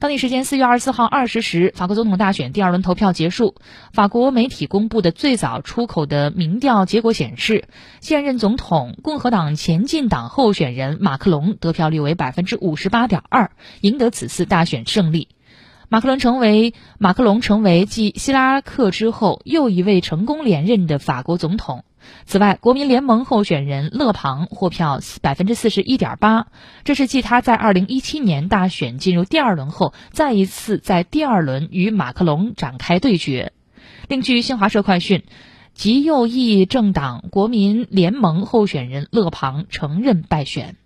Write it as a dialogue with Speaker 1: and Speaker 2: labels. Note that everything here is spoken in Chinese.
Speaker 1: 当地时间四月二十四号二十时，法国总统大选第二轮投票结束。法国媒体公布的最早出口的民调结果显示，现任总统共和党前进党候选人马克龙得票率为百分之五十八点二，赢得此次大选胜利。马克龙成为马克龙成为继希拉克之后又一位成功连任的法国总统。此外，国民联盟候选人勒庞获票百分之四十一点八，这是继他在二零一七年大选进入第二轮后，再一次在第二轮与马克龙展开对决。另据新华社快讯，极右翼政党国民联盟候选人勒庞承认败选。